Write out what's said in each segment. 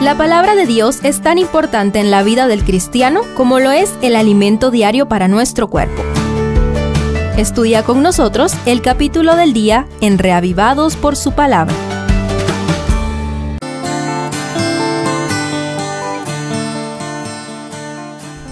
La palabra de Dios es tan importante en la vida del cristiano como lo es el alimento diario para nuestro cuerpo. Estudia con nosotros el capítulo del día en Reavivados por su palabra.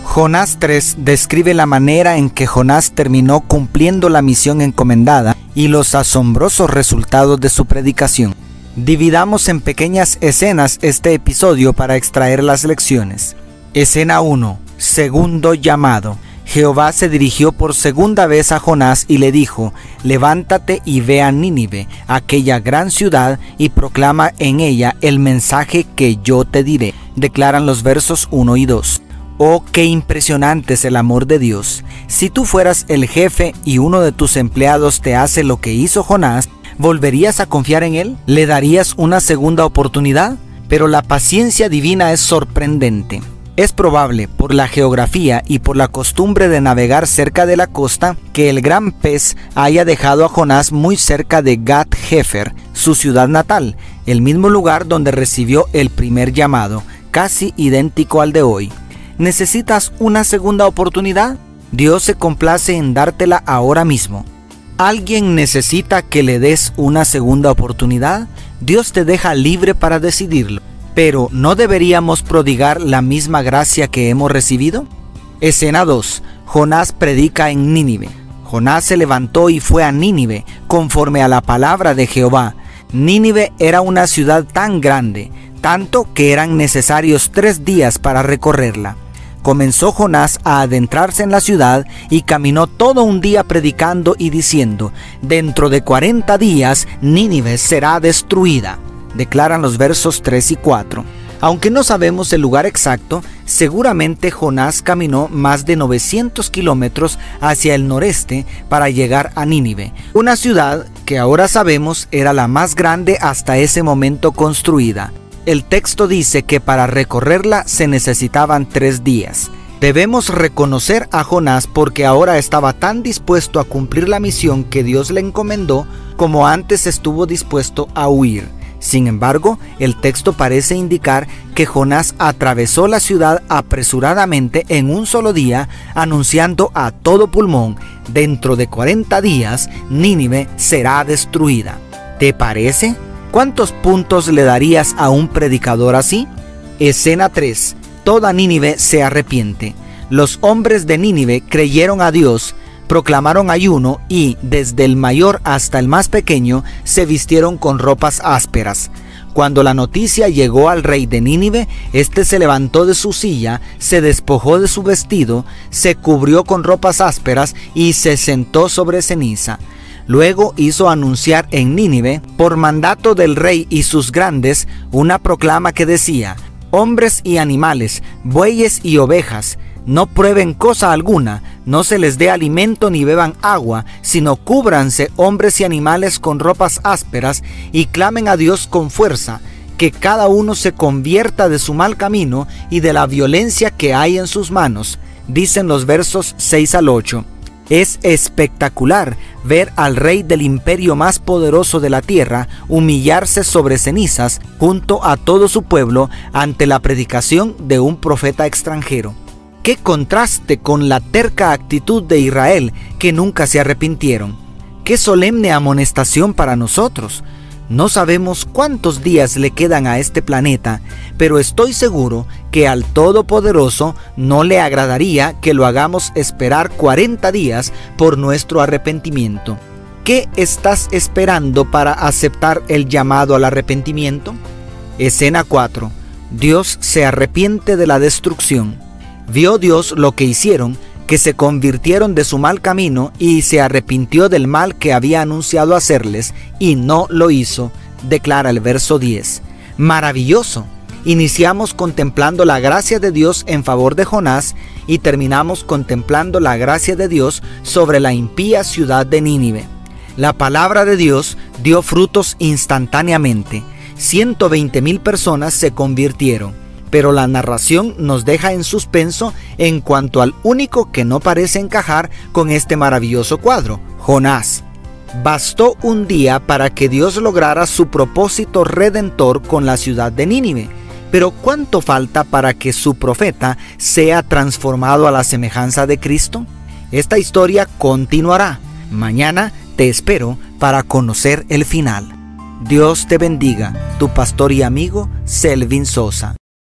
Jonás 3 describe la manera en que Jonás terminó cumpliendo la misión encomendada y los asombrosos resultados de su predicación. Dividamos en pequeñas escenas este episodio para extraer las lecciones. Escena 1. Segundo llamado. Jehová se dirigió por segunda vez a Jonás y le dijo, levántate y ve a Nínive, aquella gran ciudad, y proclama en ella el mensaje que yo te diré. Declaran los versos 1 y 2. Oh, qué impresionante es el amor de Dios. Si tú fueras el jefe y uno de tus empleados te hace lo que hizo Jonás, ¿volverías a confiar en él? ¿Le darías una segunda oportunidad? Pero la paciencia divina es sorprendente. Es probable, por la geografía y por la costumbre de navegar cerca de la costa, que el gran pez haya dejado a Jonás muy cerca de Gat Hefer, su ciudad natal, el mismo lugar donde recibió el primer llamado, casi idéntico al de hoy. ¿Necesitas una segunda oportunidad? Dios se complace en dártela ahora mismo. ¿Alguien necesita que le des una segunda oportunidad? Dios te deja libre para decidirlo. Pero ¿no deberíamos prodigar la misma gracia que hemos recibido? Escena 2. Jonás predica en Nínive. Jonás se levantó y fue a Nínive, conforme a la palabra de Jehová. Nínive era una ciudad tan grande, tanto que eran necesarios tres días para recorrerla comenzó Jonás a adentrarse en la ciudad y caminó todo un día predicando y diciendo, dentro de cuarenta días Nínive será destruida, declaran los versos 3 y 4. Aunque no sabemos el lugar exacto, seguramente Jonás caminó más de 900 kilómetros hacia el noreste para llegar a Nínive, una ciudad que ahora sabemos era la más grande hasta ese momento construida el texto dice que para recorrerla se necesitaban tres días. Debemos reconocer a Jonás porque ahora estaba tan dispuesto a cumplir la misión que Dios le encomendó como antes estuvo dispuesto a huir. Sin embargo, el texto parece indicar que Jonás atravesó la ciudad apresuradamente en un solo día, anunciando a todo pulmón, dentro de 40 días, Nínive será destruida. ¿Te parece? ¿Cuántos puntos le darías a un predicador así? Escena 3. Toda Nínive se arrepiente. Los hombres de Nínive creyeron a Dios, proclamaron ayuno y, desde el mayor hasta el más pequeño, se vistieron con ropas ásperas. Cuando la noticia llegó al rey de Nínive, éste se levantó de su silla, se despojó de su vestido, se cubrió con ropas ásperas y se sentó sobre ceniza. Luego hizo anunciar en Nínive, por mandato del rey y sus grandes, una proclama que decía, hombres y animales, bueyes y ovejas, no prueben cosa alguna, no se les dé alimento ni beban agua, sino cúbranse hombres y animales con ropas ásperas y clamen a Dios con fuerza, que cada uno se convierta de su mal camino y de la violencia que hay en sus manos, dicen los versos 6 al 8. Es espectacular ver al rey del imperio más poderoso de la tierra humillarse sobre cenizas junto a todo su pueblo ante la predicación de un profeta extranjero. Qué contraste con la terca actitud de Israel que nunca se arrepintieron. Qué solemne amonestación para nosotros. No sabemos cuántos días le quedan a este planeta, pero estoy seguro que al Todopoderoso no le agradaría que lo hagamos esperar 40 días por nuestro arrepentimiento. ¿Qué estás esperando para aceptar el llamado al arrepentimiento? Escena 4. Dios se arrepiente de la destrucción. Vio Dios lo que hicieron que se convirtieron de su mal camino y se arrepintió del mal que había anunciado hacerles y no lo hizo, declara el verso 10. Maravilloso. Iniciamos contemplando la gracia de Dios en favor de Jonás y terminamos contemplando la gracia de Dios sobre la impía ciudad de Nínive. La palabra de Dios dio frutos instantáneamente. 120 mil personas se convirtieron pero la narración nos deja en suspenso en cuanto al único que no parece encajar con este maravilloso cuadro, Jonás. Bastó un día para que Dios lograra su propósito redentor con la ciudad de Nínive, Pero ¿cuánto falta para que su profeta sea transformado a la semejanza de Cristo? Esta historia continuará. Mañana te espero para conocer el final. Dios te bendiga, tu pastor y amigo Selvin Sosa.